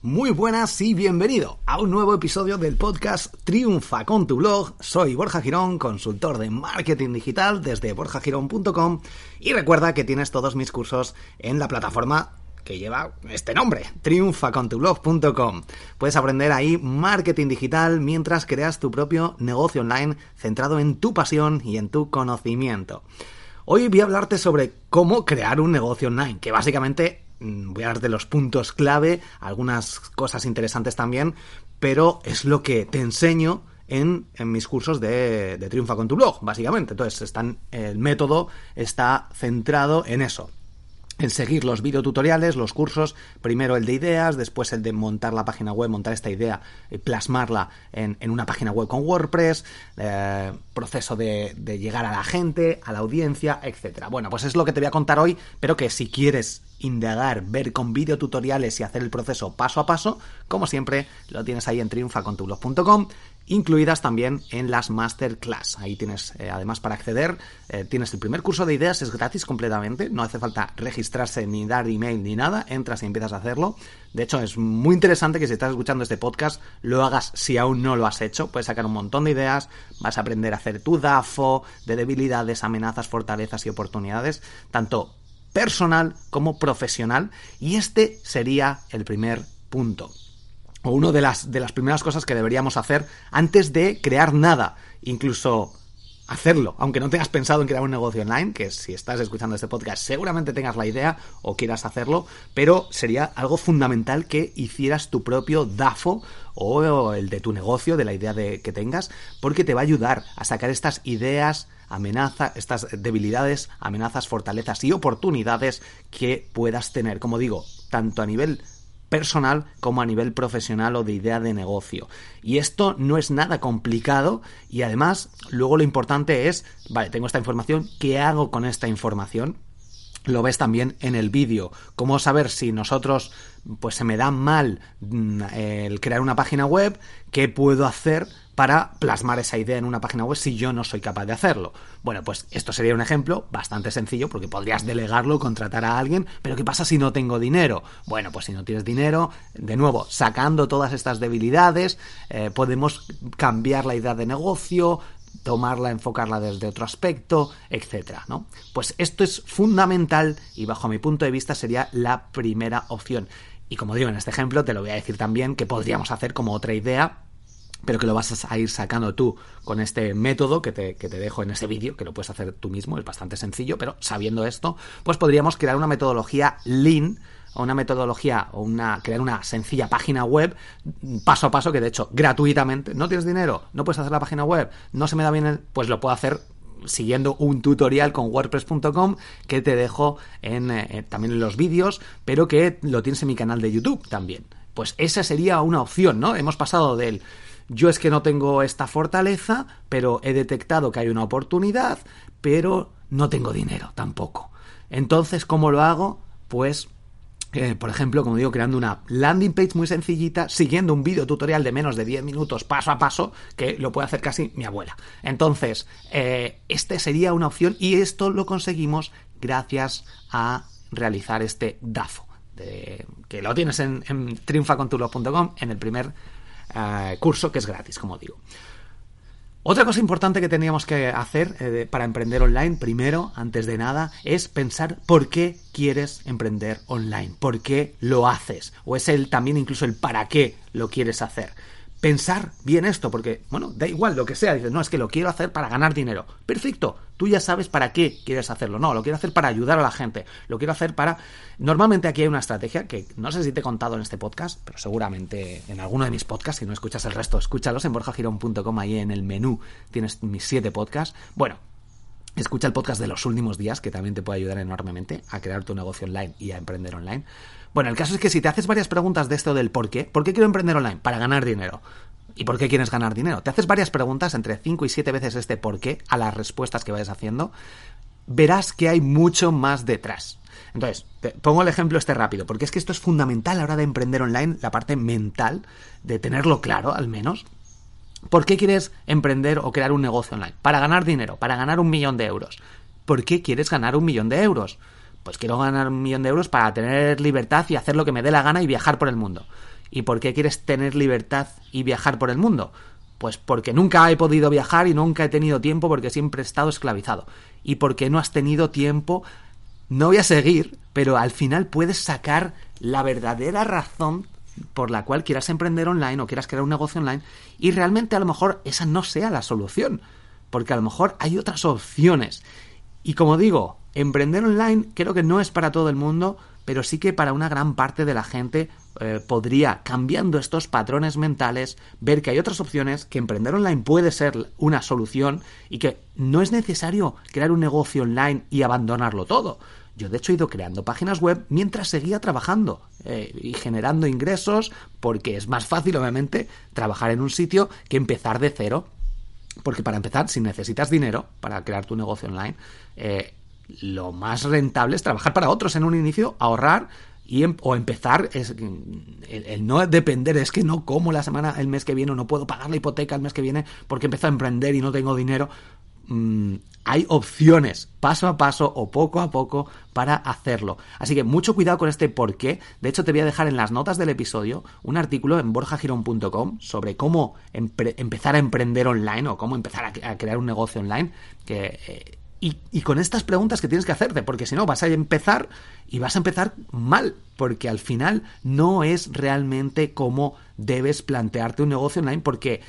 Muy buenas y bienvenido a un nuevo episodio del podcast Triunfa con tu blog. Soy Borja Girón, consultor de marketing digital desde borjagirón.com y recuerda que tienes todos mis cursos en la plataforma que lleva este nombre, triunfacontublog.com. Puedes aprender ahí marketing digital mientras creas tu propio negocio online centrado en tu pasión y en tu conocimiento. Hoy voy a hablarte sobre cómo crear un negocio online, que básicamente voy a darte los puntos clave, algunas cosas interesantes también, pero es lo que te enseño en, mis cursos de, de, Triunfa con tu blog, básicamente. Entonces, están, el método está centrado en eso. En seguir los videotutoriales, los cursos, primero el de ideas, después el de montar la página web, montar esta idea, y plasmarla en, una página web con WordPress, eh, proceso de, de llegar a la gente, a la audiencia, etcétera. Bueno, pues es lo que te voy a contar hoy, pero que si quieres indagar, ver con videotutoriales y hacer el proceso paso a paso, como siempre, lo tienes ahí en triunfacontublog.com, incluidas también en las masterclass. Ahí tienes, eh, además, para acceder, eh, tienes el primer curso de ideas, es gratis completamente, no hace falta registrarse ni dar email ni nada, entras y empiezas a hacerlo. De hecho, es muy interesante que si estás escuchando este podcast, lo hagas si aún no lo has hecho. Puedes sacar un montón de ideas, vas a aprender a hacer tu DAFO de debilidades, amenazas, fortalezas y oportunidades, tanto personal como profesional y este sería el primer punto o una de las, de las primeras cosas que deberíamos hacer antes de crear nada, incluso hacerlo, aunque no tengas pensado en crear un negocio online, que si estás escuchando este podcast seguramente tengas la idea o quieras hacerlo, pero sería algo fundamental que hicieras tu propio DAFO o el de tu negocio, de la idea de, que tengas, porque te va a ayudar a sacar estas ideas, amenazas, estas debilidades, amenazas, fortalezas y oportunidades que puedas tener, como digo, tanto a nivel personal como a nivel profesional o de idea de negocio. Y esto no es nada complicado y además luego lo importante es, vale, tengo esta información, ¿qué hago con esta información? Lo ves también en el vídeo. ¿Cómo saber si nosotros, pues se me da mal mm, el crear una página web? ¿Qué puedo hacer para plasmar esa idea en una página web si yo no soy capaz de hacerlo. Bueno, pues esto sería un ejemplo bastante sencillo porque podrías delegarlo, contratar a alguien, pero ¿qué pasa si no tengo dinero? Bueno, pues si no tienes dinero, de nuevo, sacando todas estas debilidades, eh, podemos cambiar la idea de negocio, tomarla, enfocarla desde otro aspecto, etcétera, ¿no? Pues esto es fundamental y bajo mi punto de vista sería la primera opción. Y como digo en este ejemplo, te lo voy a decir también que podríamos hacer como otra idea pero que lo vas a ir sacando tú con este método que te, que te dejo en ese vídeo, que lo puedes hacer tú mismo, es bastante sencillo, pero sabiendo esto, pues podríamos crear una metodología lean, o una metodología, o una, crear una sencilla página web, paso a paso, que de hecho, gratuitamente, no tienes dinero, no puedes hacer la página web, no se me da bien, el, pues lo puedo hacer siguiendo un tutorial con wordpress.com que te dejo en, eh, también en los vídeos, pero que lo tienes en mi canal de YouTube también. Pues esa sería una opción, ¿no? Hemos pasado del yo es que no tengo esta fortaleza, pero he detectado que hay una oportunidad, pero no tengo dinero tampoco. Entonces, ¿cómo lo hago? Pues eh, por ejemplo, como digo, creando una landing page muy sencillita, siguiendo un vídeo tutorial de menos de 10 minutos paso a paso, que lo puede hacer casi mi abuela. Entonces, eh, este sería una opción y esto lo conseguimos gracias a realizar este DAFO, que lo tienes en, en en el primer eh, curso que es gratis, como digo. Otra cosa importante que teníamos que hacer eh, para emprender online, primero, antes de nada, es pensar por qué quieres emprender online, por qué lo haces, o es el también incluso el para qué lo quieres hacer pensar bien esto, porque, bueno, da igual lo que sea, dices, no, es que lo quiero hacer para ganar dinero. Perfecto, tú ya sabes para qué quieres hacerlo. No, lo quiero hacer para ayudar a la gente, lo quiero hacer para... Normalmente aquí hay una estrategia que no sé si te he contado en este podcast, pero seguramente en alguno de mis podcasts, si no escuchas el resto, escúchalos en borjagirón.com, ahí en el menú tienes mis siete podcasts. Bueno, Escucha el podcast de los últimos días, que también te puede ayudar enormemente a crear tu negocio online y a emprender online. Bueno, el caso es que si te haces varias preguntas de esto del por qué, ¿por qué quiero emprender online? Para ganar dinero. ¿Y por qué quieres ganar dinero? Te haces varias preguntas, entre 5 y 7 veces este por qué, a las respuestas que vayas haciendo, verás que hay mucho más detrás. Entonces, te pongo el ejemplo este rápido, porque es que esto es fundamental a la hora de emprender online, la parte mental, de tenerlo claro, al menos. ¿Por qué quieres emprender o crear un negocio online? Para ganar dinero, para ganar un millón de euros. ¿Por qué quieres ganar un millón de euros? Pues quiero ganar un millón de euros para tener libertad y hacer lo que me dé la gana y viajar por el mundo. ¿Y por qué quieres tener libertad y viajar por el mundo? Pues porque nunca he podido viajar y nunca he tenido tiempo porque siempre he estado esclavizado. Y porque no has tenido tiempo, no voy a seguir, pero al final puedes sacar la verdadera razón por la cual quieras emprender online o quieras crear un negocio online y realmente a lo mejor esa no sea la solución, porque a lo mejor hay otras opciones. Y como digo, emprender online creo que no es para todo el mundo, pero sí que para una gran parte de la gente eh, podría, cambiando estos patrones mentales, ver que hay otras opciones, que emprender online puede ser una solución y que no es necesario crear un negocio online y abandonarlo todo. Yo de hecho he ido creando páginas web mientras seguía trabajando eh, y generando ingresos porque es más fácil obviamente trabajar en un sitio que empezar de cero. Porque para empezar, si necesitas dinero para crear tu negocio online, eh, lo más rentable es trabajar para otros en un inicio, ahorrar y em, o empezar es el, no depender es que no como la semana el mes que viene o no puedo pagar la hipoteca el mes que viene porque empiezo a emprender y no tengo dinero Mm, hay opciones paso a paso o poco a poco para hacerlo. Así que mucho cuidado con este por qué. De hecho, te voy a dejar en las notas del episodio un artículo en borjagirón.com sobre cómo empezar a emprender online o cómo empezar a, crear un negocio online. Eh, y, y, con estas preguntas que tienes que hacerte, porque si no vas a empezar y vas a empezar mal, porque al final no es realmente cómo debes plantearte un negocio online, porque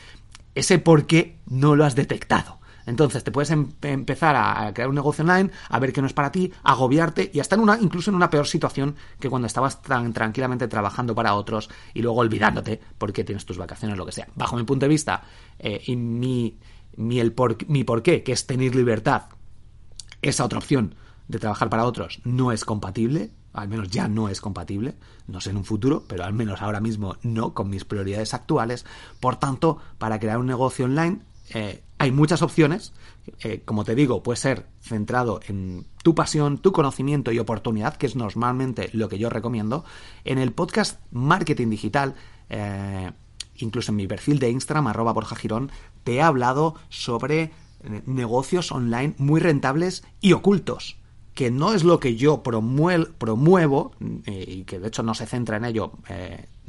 ese por qué no lo has detectado. Entonces te puedes em-, empezar a, crear un negocio online, a ver que no es para ti, agobiarte y hasta en una, incluso en una peor situación que cuando estabas tan tranquilamente trabajando para otros y luego olvidándote porque tienes tus vacaciones, lo que sea. Bajo mi punto de vista eh, y mi, mi, el por, mi porqué, que es tener libertad, esa otra opción de trabajar para otros no es compatible, al menos ya no es compatible, no sé en un futuro, pero al menos ahora mismo no con mis prioridades actuales. Por tanto, para crear un negocio online eh, hay muchas opciones. Eh, como te digo, puede ser centrado en tu pasión, tu conocimiento y oportunidad, que es normalmente lo que yo recomiendo. En el podcast Marketing Digital, eh, incluso en mi perfil de Instagram, arroba Borja Girón, te he hablado sobre negocios online muy rentables y ocultos que no es lo que yo promuevo, y que de hecho no se centra en ello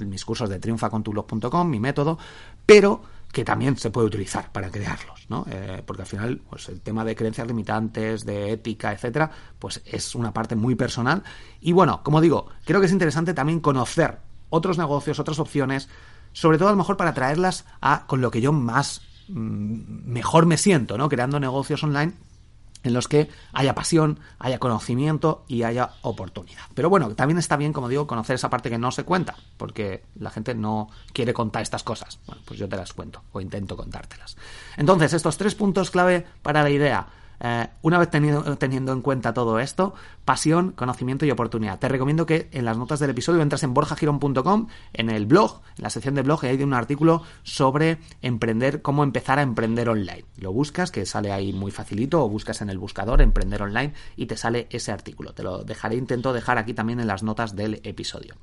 mis cursos de triunfacontublog.com, mi método, pero que también se puede utilizar para crearlos, ¿no? Eh, porque al final, pues el tema de creencias limitantes, de ética, etcétera, pues es una parte muy personal. Y bueno, como digo, creo que es interesante también conocer otros negocios, otras opciones, sobre todo a lo mejor para traerlas a con lo que yo más mm, mejor me siento, ¿no? Creando negocios online en los que haya pasión, haya conocimiento y haya oportunidad. Pero bueno, también está bien, como digo, conocer esa parte que no se cuenta, porque la gente no quiere contar estas cosas. Bueno, pues yo te las cuento o intento contártelas. Entonces, estos tres puntos clave para la idea. Eh, una vez teniendo en cuenta todo esto, pasión, conocimiento y oportunidad. Te recomiendo que en las notas del episodio entras en borjagirón.com, en el blog, en la sección de blog, y hay un artículo sobre emprender, cómo empezar a emprender online. Lo buscas, que sale ahí muy facilito, o buscas en el buscador emprender online y te sale ese artículo. Te lo dejaré, intento dejar aquí también en las notas del episodio.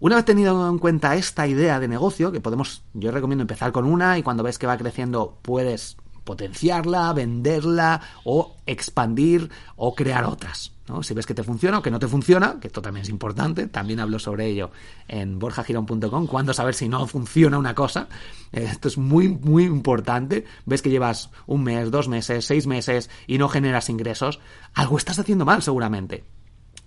Una vez tenido en cuenta esta idea de negocio, que podemos, yo recomiendo empezar con una y cuando ves que va creciendo puedes potenciarla, venderla o expandir o crear otras. ¿no? Si ves que te funciona o que no te funciona, que esto también es importante, también hablo sobre ello en borjagirón.com, cuando saber si no funciona una cosa. Eh, esto es muy, muy importante. Ves que llevas un mes, dos meses, seis meses y no generas ingresos, algo estás haciendo mal seguramente.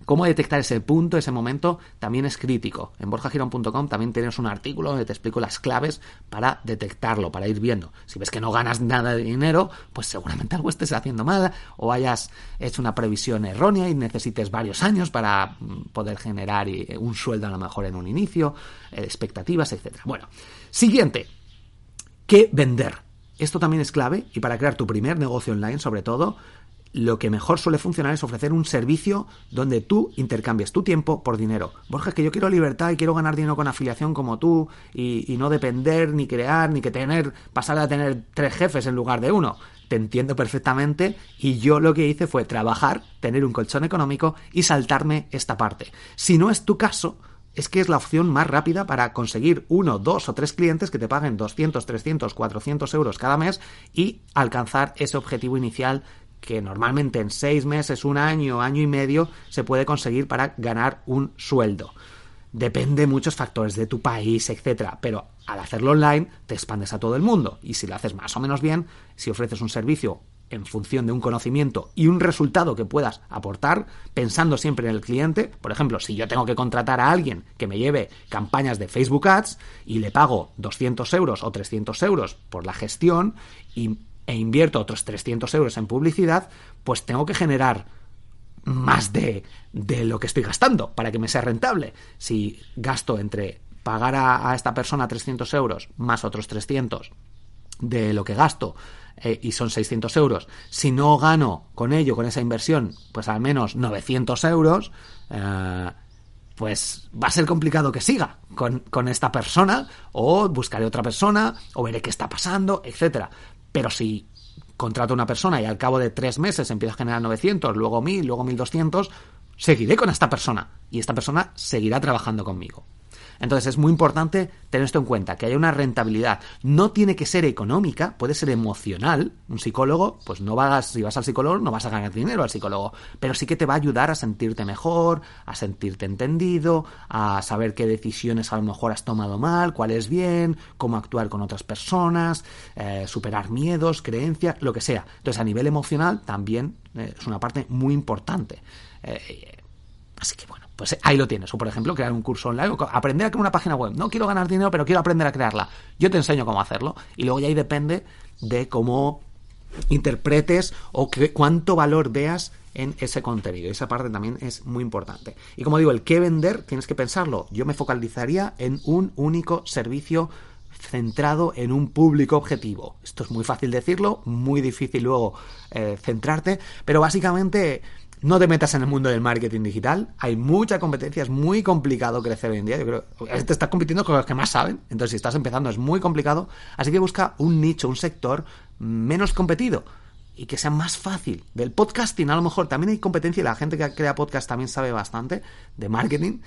Cómo detectar ese punto, ese momento, también es crítico. En borjagirón.com también tienes un artículo donde te explico las claves para detectarlo, para ir viendo. Si ves que no ganas nada de dinero, pues seguramente algo estés haciendo mal o hayas hecho una previsión errónea y necesites varios años para mm, poder generar eh, un sueldo a lo mejor en un inicio, eh, expectativas, etc. Bueno, siguiente. ¿Qué vender? Esto también es clave y para crear tu primer negocio online, sobre todo, lo que mejor suele funcionar es ofrecer un servicio donde tú intercambies tu tiempo por dinero. Borja, que yo quiero libertad y quiero ganar dinero con afiliación como tú y, no depender, ni crear, ni que tener, pasar a tener tres jefes en lugar de uno. Te entiendo perfectamente y yo lo que hice fue trabajar, tener un colchón económico y saltarme esta parte. Si no es tu caso, es que es la opción más rápida para conseguir uno, dos o tres clientes que te paguen 200, 300, 400 euros cada mes y alcanzar ese objetivo inicial que normalmente en seis meses, un año, año y medio se puede conseguir para ganar un sueldo. depende de muchos factores de tu país, etcétera, pero al hacerlo online te expandes a todo el mundo y si lo haces más o menos bien, si ofreces un servicio en función de un conocimiento y un resultado que puedas aportar, pensando siempre en el cliente. Por ejemplo, si yo tengo que contratar a alguien que me lleve campañas de Facebook Ads y le pago 200 euros o 300 euros por la gestión y, e invierto otros 300 euros en publicidad, pues tengo que generar más de, de lo que estoy gastando para que me sea rentable. Si gasto entre pagar a, esta persona 300 euros más otros 300 de lo que gasto eh, y son 600 euros, si no gano con ello, con esa inversión, pues al menos 900 euros, eh, pues va a ser complicado que siga con, con, esta persona o buscaré otra persona o veré qué está pasando, etcétera. Pero si contrato a una persona y al cabo de tres meses empiezo a generar 900, luego 1000, luego 1200, seguiré con esta persona y esta persona seguirá trabajando conmigo. Entonces es muy importante tener esto en cuenta, que haya una rentabilidad. No tiene que ser económica, puede ser emocional. Un psicólogo, pues no vas, si vas al psicólogo, no vas a ganar dinero al psicólogo, pero sí que te va a ayudar a sentirte mejor, a sentirte entendido, a saber qué decisiones a lo mejor has tomado mal, cuál es bien, cómo actuar con otras personas, eh, superar miedos, creencias, lo que sea. Entonces a nivel emocional también eh, es una parte muy importante. Eh, así que bueno pues ahí lo tienes. O por ejemplo, crear un curso online o aprender a crear una página web. No quiero ganar dinero, pero quiero aprender a crearla. Yo te enseño cómo hacerlo. Y luego ya ahí depende de cómo interpretes o cuánto valor veas en ese contenido. Esa parte también es muy importante. Y como digo, el qué vender, tienes que pensarlo. Yo me focalizaría en un único servicio centrado en un público objetivo. Esto es muy fácil decirlo, muy difícil luego eh, centrarte, pero básicamente no te metas en el mundo del marketing digital. Hay mucha competencia, es muy complicado crecer hoy en día. Yo creo te estás compitiendo con los que más saben. Entonces, si estás empezando, es muy complicado. Así que busca un nicho, un sector menos competido y que sea más fácil. Del podcasting, a lo mejor también hay competencia la gente que crea podcast también sabe bastante de marketing.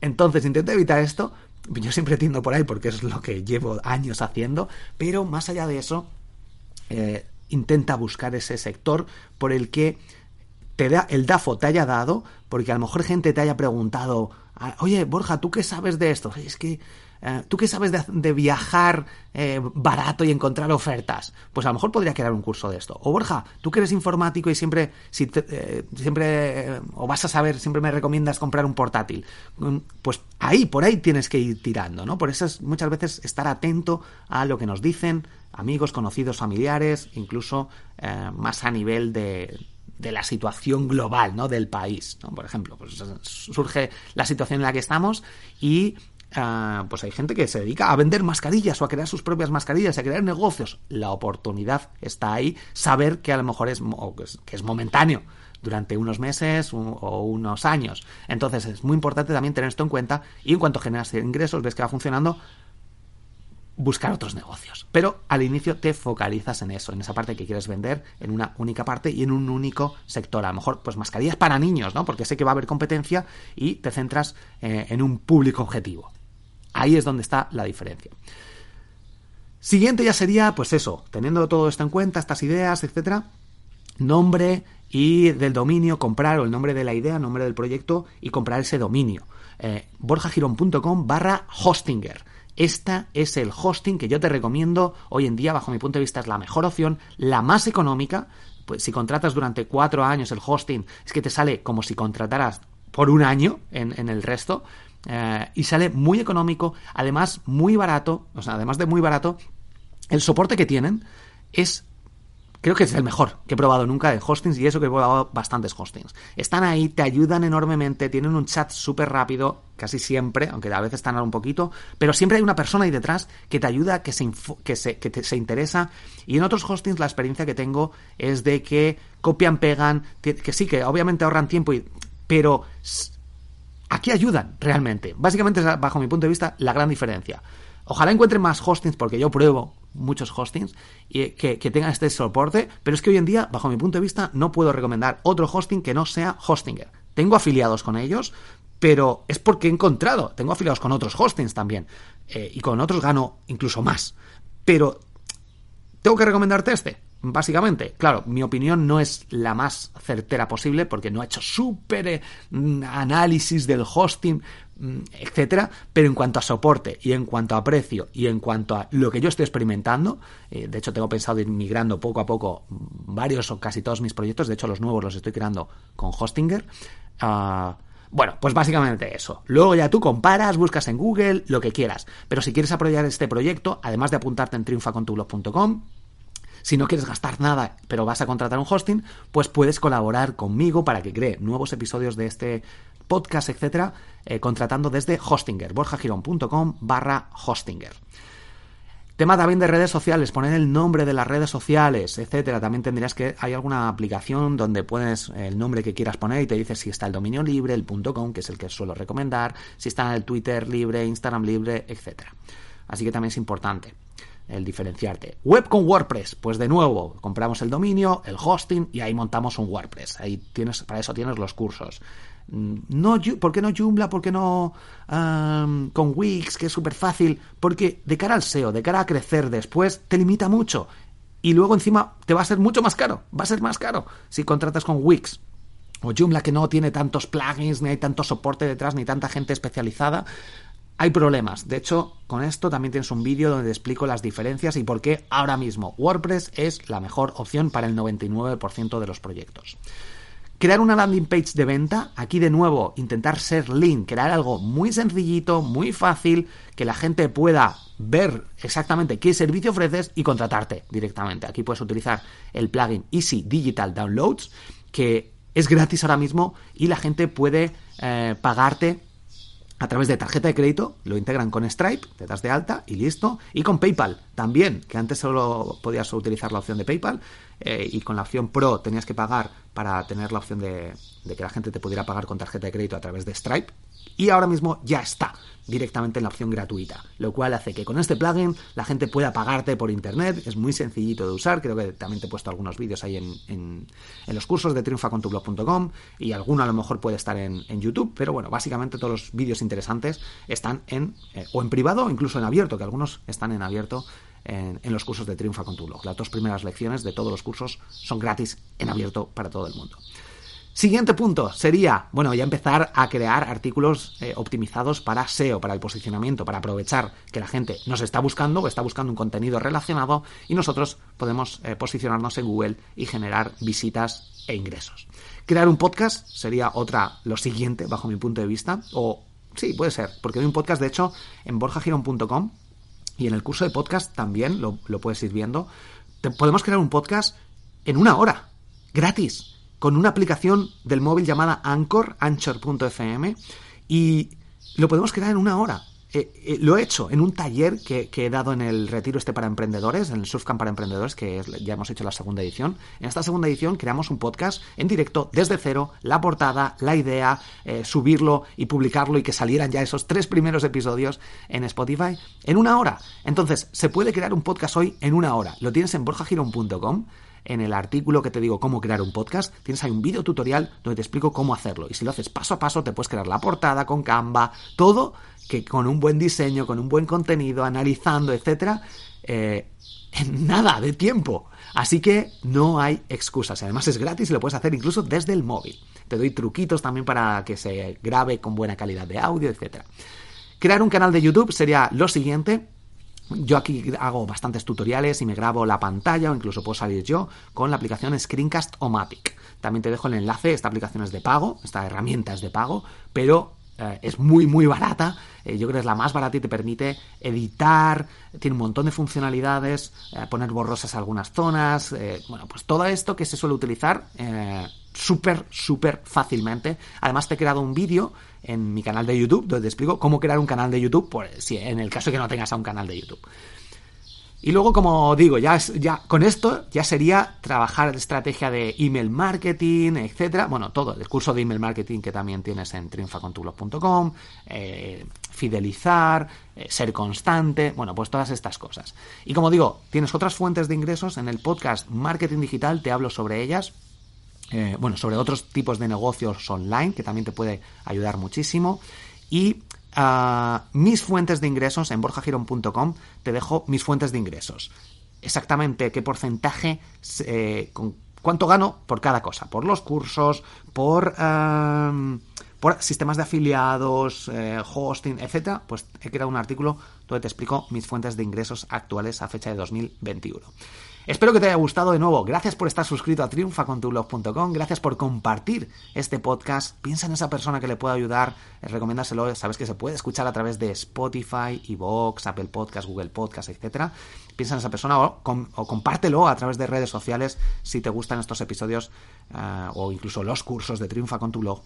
Entonces, intenta evitar esto. Yo siempre tiendo por ahí porque es lo que llevo años haciendo. Pero más allá de eso, eh, intenta buscar ese sector por el que el DAFO te haya dado, porque a lo mejor gente te haya preguntado, ah, oye, Borja, ¿tú qué sabes de esto? Es que, eh, ¿tú qué sabes de, viajar eh, barato y encontrar ofertas? Pues a lo mejor podría crear un curso de esto. O Borja, tú que eres informático y siempre, si eh, siempre, o vas a saber, siempre me recomiendas comprar un portátil. Mm, pues ahí, por ahí tienes que ir tirando, ¿no? Por eso es muchas veces estar atento a lo que nos dicen amigos, conocidos, familiares, incluso más a nivel de, de la situación global, ¿no? Del país. Por ejemplo, pues surge la situación en la que estamos y ah, pues hay gente que se dedica a vender mascarillas o a crear sus propias mascarillas, a crear negocios. La oportunidad está ahí, saber que a lo mejor es, que es momentáneo durante unos meses o unos años. Entonces es muy importante también tener esto en cuenta y en cuanto generas ingresos, ves que va funcionando, buscar otros negocios. Pero al inicio te focalizas en eso, en esa parte que quieres vender, en una única parte y en un único sector. A lo mejor, pues mascarillas para niños, ¿no? Porque sé que va a haber competencia y te centras eh, en un público objetivo. Ahí es donde está la diferencia. Siguiente ya sería, pues eso, teniendo todo esto en cuenta, estas ideas, etcétera, nombre y del dominio, comprar, o el nombre de la idea, nombre del proyecto y comprar ese dominio. Eh, borjagirón.com barra hostinger. Esta es el hosting que yo te recomiendo hoy en día, bajo mi punto de vista, es la mejor opción, la más económica. Pues si contratas durante cuatro años el hosting, es que te sale como si contrataras por un año en, el resto. Eh, y sale muy económico, además muy barato, o sea, además de muy barato, el soporte que tienen es Creo que es el mejor que he probado nunca de hostings y eso que he probado bastantes hostings. Están ahí, te ayudan enormemente, tienen un chat súper rápido, casi siempre, aunque a veces tardan un poquito, pero siempre hay una persona ahí detrás que te ayuda, que se, que se, que se interesa. Y en otros hostings la experiencia que tengo es de que copian, pegan, que sí, que obviamente ahorran tiempo, y, pero aquí ayudan realmente. Básicamente es, bajo mi punto de vista, la gran diferencia. Ojalá encuentren más hostings porque yo pruebo muchos hostings y que, tengan este soporte, pero es que hoy en día, bajo mi punto de vista, no puedo recomendar otro hosting que no sea Hostinger. Tengo afiliados con ellos, pero es porque he encontrado, tengo afiliados con otros hostings también, eh, y con otros gano incluso más. Pero, ¿tengo que recomendarte este? Básicamente, claro, mi opinión no es la más certera posible porque no he hecho súper eh, análisis del hosting, etcétera, pero en cuanto a soporte y en cuanto a precio y en cuanto a lo que yo estoy experimentando, eh, de hecho tengo pensado ir migrando poco a poco varios o casi todos mis proyectos, de hecho los nuevos los estoy creando con Hostinger. Uh, bueno, pues básicamente eso. Luego ya tú comparas, buscas en Google, lo que quieras. Pero si quieres apoyar este proyecto, además de apuntarte en triunfacontublog.com, si no quieres gastar nada, pero vas a contratar un hosting, pues puedes colaborar conmigo para que cree nuevos episodios de este podcast, etcétera, eh, contratando desde Hostinger, borjagirón.com barra Hostinger. Tema también de redes sociales, poner el nombre de las redes sociales, etcétera. También tendrías que. Hay alguna aplicación donde pones el nombre que quieras poner y te dice si está el dominio libre, el .com, que es el que suelo recomendar, si está el Twitter libre, Instagram libre, etcétera. Así que también es importante el diferenciarte. Web con WordPress, pues de nuevo, compramos el dominio, el hosting y ahí montamos un WordPress. Ahí tienes, para eso tienes los cursos. Mm, no, ¿Por qué no Joomla? ¿Por qué no con Wix, que es súper fácil? Porque de cara al SEO, de cara a crecer después, te limita mucho. Y luego encima te va a ser mucho más caro. Va a ser más caro si contratas con Wix. O Joomla que no tiene tantos plugins, ni hay tanto soporte detrás, ni tanta gente especializada. Hay problemas. De hecho, con esto también tienes un vídeo donde te explico las diferencias y por qué ahora mismo WordPress es la mejor opción para el 99% de los proyectos. Crear una landing page de venta, aquí de nuevo intentar ser lean, crear algo muy sencillito, muy fácil, que la gente pueda ver exactamente qué servicio ofreces y contratarte directamente. Aquí puedes utilizar el plugin Easy Digital Downloads, que es gratis ahora mismo y la gente puede eh, pagarte a través de tarjeta de crédito, lo integran con Stripe, te das de alta y listo. Y con PayPal también, que antes solo podías utilizar la opción de PayPal eh, y con la opción Pro tenías que pagar para tener la opción de, de que la gente te pudiera pagar con tarjeta de crédito a través de Stripe y ahora mismo ya está directamente en la opción gratuita, lo cual hace que con este plugin la gente pueda pagarte por internet, es muy sencillito de usar, creo que también te he puesto algunos vídeos ahí en, en, los cursos de triunfacontublog.com y alguno a lo mejor puede estar en, YouTube, pero bueno, básicamente todos los vídeos interesantes están en eh, o en privado o incluso en abierto, que algunos están en abierto en, en, los cursos de Triunfa con tu blog. Las dos primeras lecciones de todos los cursos son gratis en abierto para todo el mundo. Siguiente punto sería, bueno, ya empezar a crear artículos eh, optimizados para SEO, para el posicionamiento, para aprovechar que la gente nos está buscando o está buscando un contenido relacionado y nosotros podemos eh, posicionarnos en Google y generar visitas e ingresos. Crear un podcast sería otra, lo siguiente, bajo mi punto de vista, o sí, puede ser, porque hay un podcast, de hecho, en borjagiron.com y en el curso de podcast también lo, puedes ir viendo. podemos crear un podcast en una hora, gratis con una aplicación del móvil llamada Anchor, anchor.fm, y lo podemos crear en una hora. Eh, eh, lo he hecho en un taller que, he dado en el retiro este para emprendedores, en el Surfcamp para emprendedores, que ya hemos hecho la segunda edición. En esta segunda edición creamos un podcast en directo desde cero, la portada, la idea, eh, subirlo y publicarlo y que salieran ya esos tres primeros episodios en Spotify en una hora. Entonces, se puede crear un podcast hoy en una hora. Lo tienes en borjagiron.com en el artículo que te digo cómo crear un podcast, tienes ahí un video tutorial donde te explico cómo hacerlo. Y si lo haces paso a paso, te puedes crear la portada con Canva, todo que con un buen diseño, con un buen contenido, analizando, etcétera, eh, en nada de tiempo. Así que no hay excusas. Además es gratis y lo puedes hacer incluso desde el móvil. Te doy truquitos también para que se grabe con buena calidad de audio, etcétera. Crear un canal de YouTube sería lo siguiente. Yo aquí hago bastantes tutoriales y me grabo la pantalla o incluso puedo salir yo con la aplicación Screencast o Matic. También te dejo el enlace, esta aplicación es de pago, esta herramienta es de pago, pero eh, es muy muy barata, eh, yo creo que es la más barata y te permite editar, tiene un montón de funcionalidades, eh, poner borrosas algunas zonas, bueno, pues todo esto que se suele utilizar súper, súper fácilmente. Además te he creado un vídeo en mi canal de YouTube donde te explico cómo crear un canal de YouTube, pues, si en el caso de que no tengas a un canal de YouTube. Y luego, como digo, ya, ya con esto ya sería trabajar estrategia de email marketing, etcétera. Bueno, todo, el curso de email marketing que también tienes en triunfacontublog.com, eh, fidelizar, eh, ser constante, bueno, pues todas estas cosas. Y como digo, tienes otras fuentes de ingresos en el podcast Marketing Digital, te hablo sobre ellas. Eh, bueno, sobre otros tipos de negocios online, que también te puede ayudar muchísimo. Y mis fuentes de ingresos en borjagiron.com te dejo mis fuentes de ingresos. Exactamente qué porcentaje, eh, con cuánto gano por cada cosa, por los cursos, por, por sistemas de afiliados, eh, hosting, etcétera, pues he creado un artículo donde te explico mis fuentes de ingresos actuales a fecha de 2021. Espero que te haya gustado de nuevo. Gracias por estar suscrito a triunfacontublog.com. Gracias por compartir este podcast. Piensa en esa persona que le pueda ayudar. Recomiéndaselo. Sabes que se puede escuchar a través de Spotify, Evox, Apple Podcast, Google Podcast, etc. Piensa en esa persona o, compártelo a través de redes sociales si te gustan estos episodios eh, o incluso los cursos de Triunfa con tu blog.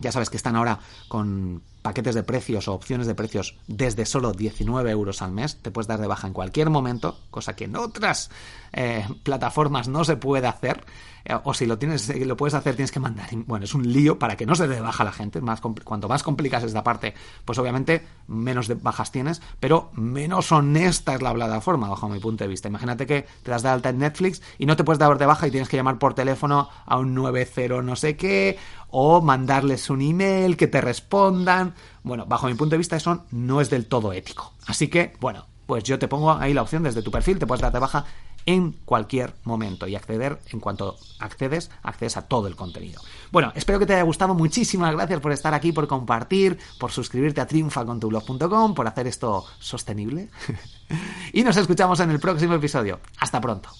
Ya sabes que están ahora con paquetes de precios o opciones de precios desde solo 19 euros al mes. Te puedes dar de baja en cualquier momento, cosa que en otras eh, plataformas no se puede hacer. Eh, o si lo tienes, lo puedes hacer, tienes que mandar. Bueno, es un lío para que no se dé de baja la gente. Más, cuanto más complicas esta parte, pues obviamente menos bajas tienes, pero menos honesta es la plataforma, bajo mi punto de vista. Imagínate que te das de alta en Netflix y no te puedes dar de baja y tienes que llamar por teléfono a un 90 no sé qué, o mandarles un email que te respondan. Bueno, bajo mi punto de vista eso no es del todo ético. Así que, bueno, pues yo te pongo ahí la opción desde tu perfil, te puedes dar de baja en cualquier momento y acceder en cuanto accedes, accedes a todo el contenido. Bueno, espero que te haya gustado. Muchísimas gracias por estar aquí, por compartir, por suscribirte a triunfacontublog.com, por hacer esto sostenible. y nos escuchamos en el próximo episodio. Hasta pronto.